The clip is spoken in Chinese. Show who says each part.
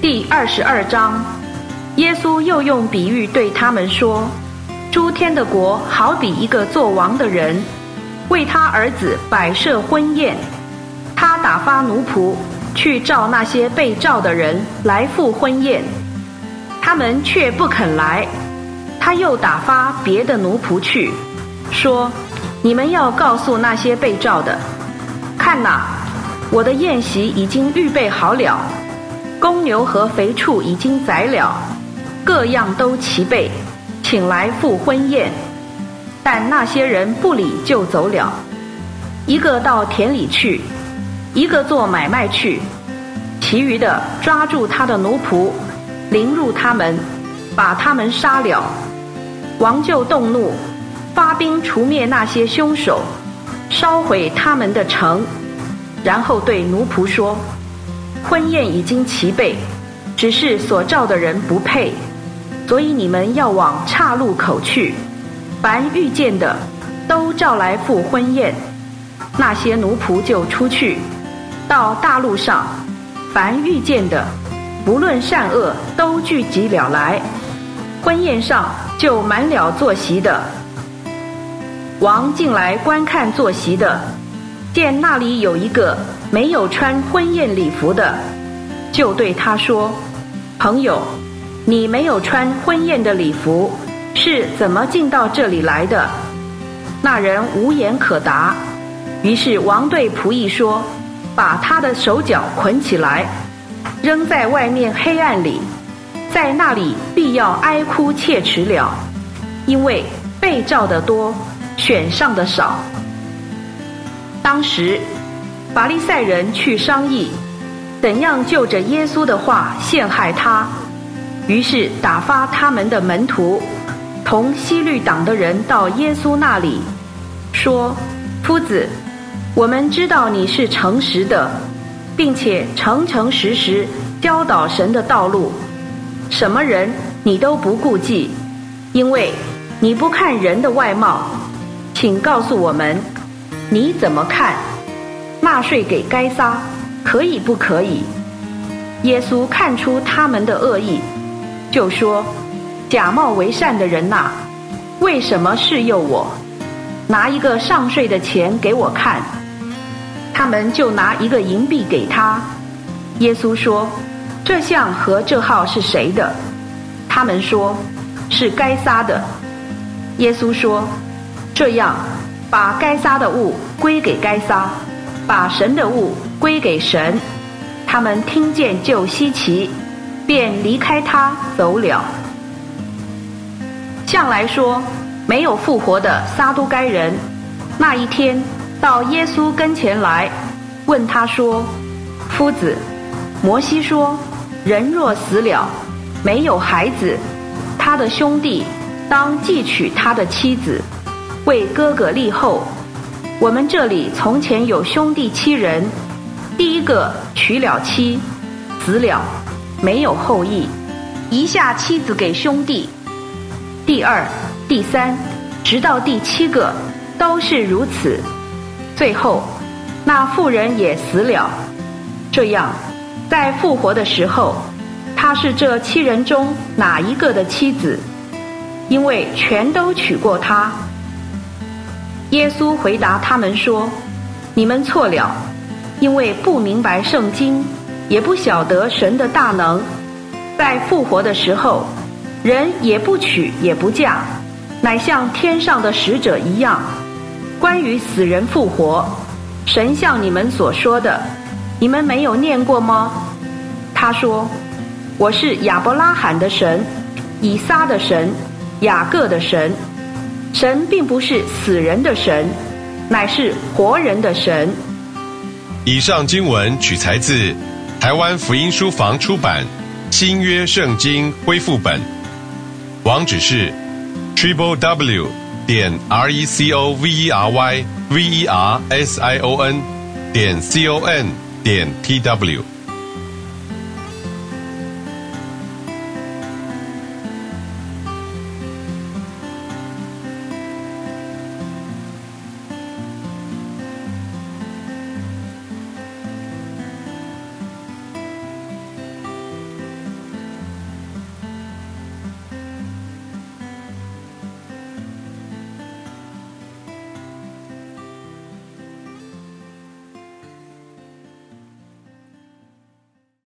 Speaker 1: 第二十二章，耶稣又用比喻对他们说：“诸天的国好比一个做王的人，为他儿子摆设婚宴。他打发奴仆去召那些被召的人来赴婚宴，他们却不肯来。他又打发别的奴仆去，说：你们要告诉那些被召的，看哪，我的宴席已经预备好了。”公牛和肥畜已经宰了，各样都齐备，请来赴婚宴。但那些人不理就走了，一个到田里去，一个做买卖去，其余的抓住他的奴仆，凌辱他们，把他们杀了。王就动怒，发兵除灭那些凶手，烧毁他们的城，然后对奴仆说。婚宴已经齐备，只是所召的人不配，所以你们要往岔路口去。凡遇见的，都召来赴婚宴。那些奴仆就出去，到大路上，凡遇见的，不论善恶，都聚集了来。婚宴上就满了坐席的。王进来观看坐席的，见那里有一个。没有穿婚宴礼服的，就对他说：“朋友，你没有穿婚宴的礼服，是怎么进到这里来的？”那人无言可答。于是王对仆役说：“把他的手脚捆起来，扔在外面黑暗里，在那里必要哀哭切齿了，因为被召的多，选上的少。”当时。法利赛人去商议，怎样就着耶稣的话陷害他。于是打发他们的门徒，同西律党的人到耶稣那里，说：“夫子，我们知道你是诚实的，并且诚诚实实教导神的道路，什么人你都不顾忌，因为你不看人的外貌。请告诉我们，你怎么看？”纳税给该撒，可以不可以？耶稣看出他们的恶意，就说：“假冒为善的人呐，为什么试诱我？拿一个上税的钱给我看。”他们就拿一个银币给他。耶稣说：“这项和这号是谁的？”他们说：“是该撒的。”耶稣说：“这样，把该撒的物归给该撒。”把神的物归给神，他们听见就稀奇，便离开他走了。向来说没有复活的撒都该人，那一天到耶稣跟前来，问他说：“夫子，摩西说，人若死了，没有孩子，他的兄弟当继娶他的妻子，为哥哥立后。”我们这里从前有兄弟七人，第一个娶了妻，死了，没有后裔，遗下妻子给兄弟。第二、第三，直到第七个，都是如此。最后，那妇人也死了。这样，在复活的时候，他是这七人中哪一个的妻子？因为全都娶过她。耶稣回答他们说：“你们错了，因为不明白圣经，也不晓得神的大能。在复活的时候，人也不娶也不嫁，乃像天上的使者一样。关于死人复活，神像你们所说的，你们没有念过吗？”他说：“我是亚伯拉罕的神，以撒的神，雅各的神。”神并不是死人的神，乃是活人的神。
Speaker 2: 以上经文取材自台湾福音书房出版《新约圣经恢复本》，网址是 triple w 点 r e c o v e r y v e r s i o n 点 c o n 点 t w。